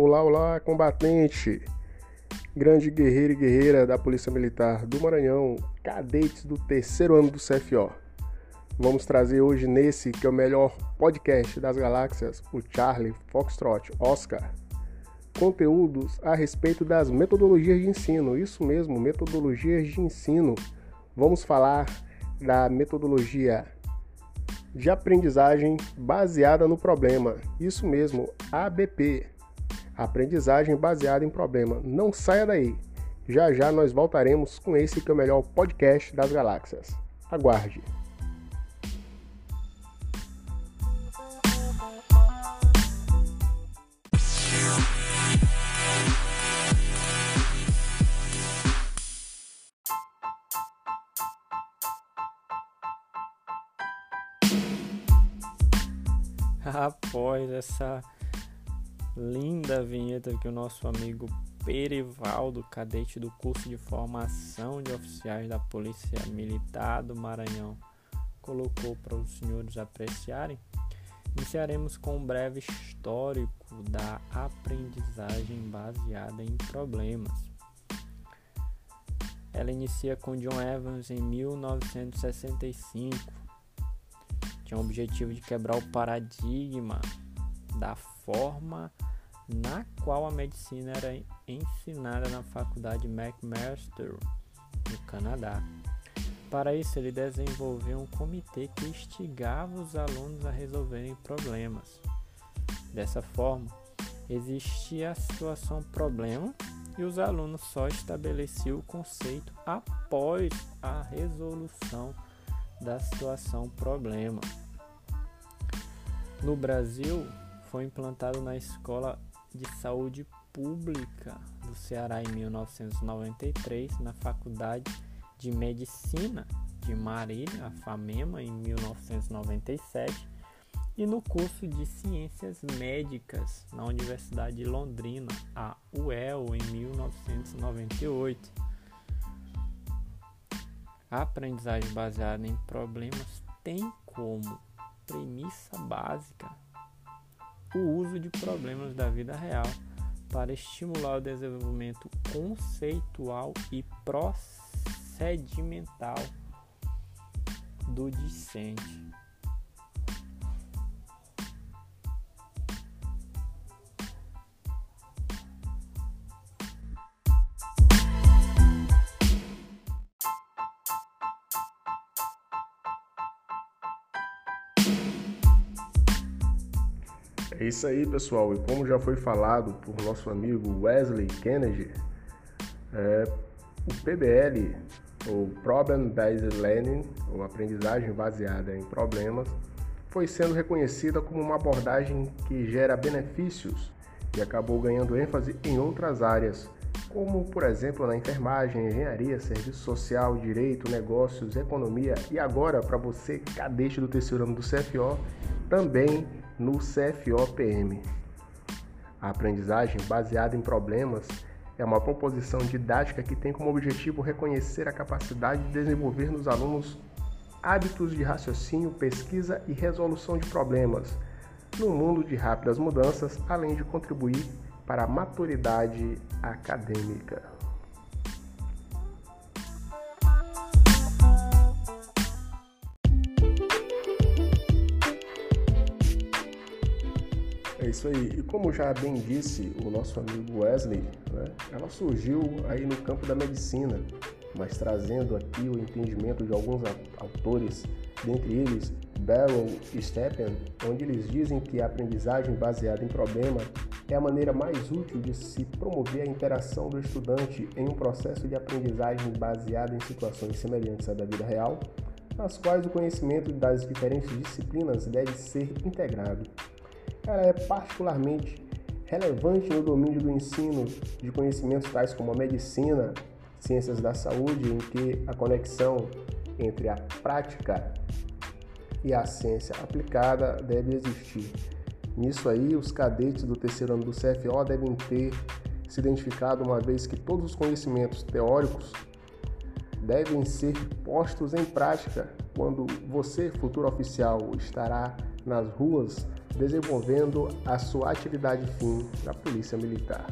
Olá, olá, combatente! Grande guerreiro e guerreira da Polícia Militar do Maranhão, cadetes do terceiro ano do CFO. Vamos trazer hoje nesse, que é o melhor podcast das galáxias, o Charlie, Foxtrot, Oscar, conteúdos a respeito das metodologias de ensino. Isso mesmo, metodologias de ensino. Vamos falar da metodologia de aprendizagem baseada no problema. Isso mesmo, ABP. Aprendizagem baseada em problema. Não saia daí. Já já nós voltaremos com esse que é o melhor podcast das galáxias. Aguarde. após essa linda vinheta que o nosso amigo Perivaldo, cadete do curso de formação de oficiais da Polícia Militar do Maranhão, colocou para os senhores apreciarem, iniciaremos com um breve histórico da aprendizagem baseada em problemas. Ela inicia com John Evans em 1965 tinha o objetivo de quebrar o paradigma da forma na qual a medicina era ensinada na faculdade McMaster, no Canadá. Para isso, ele desenvolveu um comitê que instigava os alunos a resolverem problemas. Dessa forma, existia a situação problema e os alunos só estabeleciam o conceito após a resolução da situação problema. No Brasil, foi implantado na Escola de Saúde Pública do Ceará em 1993, na Faculdade de Medicina de Marília, a FAMEMA, em 1997, e no curso de Ciências Médicas na Universidade de Londrina, a UEL, em 1998. A aprendizagem baseada em problemas tem como premissa básica o uso de problemas da vida real para estimular o desenvolvimento conceitual e procedimental do discente. É isso aí, pessoal. E como já foi falado por nosso amigo Wesley Kennedy, é, o PBL, ou Problem Based Learning, ou aprendizagem baseada em problemas, foi sendo reconhecida como uma abordagem que gera benefícios e acabou ganhando ênfase em outras áreas, como por exemplo na enfermagem, engenharia, serviço social, direito, negócios, economia e agora para você cadete do terceiro ano do CFO, também no CFOPM. A aprendizagem baseada em problemas é uma composição didática que tem como objetivo reconhecer a capacidade de desenvolver nos alunos hábitos de raciocínio, pesquisa e resolução de problemas no mundo de rápidas mudanças, além de contribuir para a maturidade acadêmica. É isso aí. E como já bem disse o nosso amigo Wesley, né, ela surgiu aí no campo da medicina, mas trazendo aqui o entendimento de alguns autores, dentre eles Barrow e Steppen, onde eles dizem que a aprendizagem baseada em problema é a maneira mais útil de se promover a interação do estudante em um processo de aprendizagem baseado em situações semelhantes à da vida real, nas quais o conhecimento das diferentes disciplinas deve ser integrado ela é particularmente relevante no domínio do ensino de conhecimentos tais como a medicina, ciências da saúde, em que a conexão entre a prática e a ciência aplicada deve existir. Nisso aí, os cadetes do terceiro ano do CFO devem ter se identificado uma vez que todos os conhecimentos teóricos devem ser postos em prática quando você, futuro oficial, estará nas ruas desenvolvendo a sua atividade fim da Polícia Militar.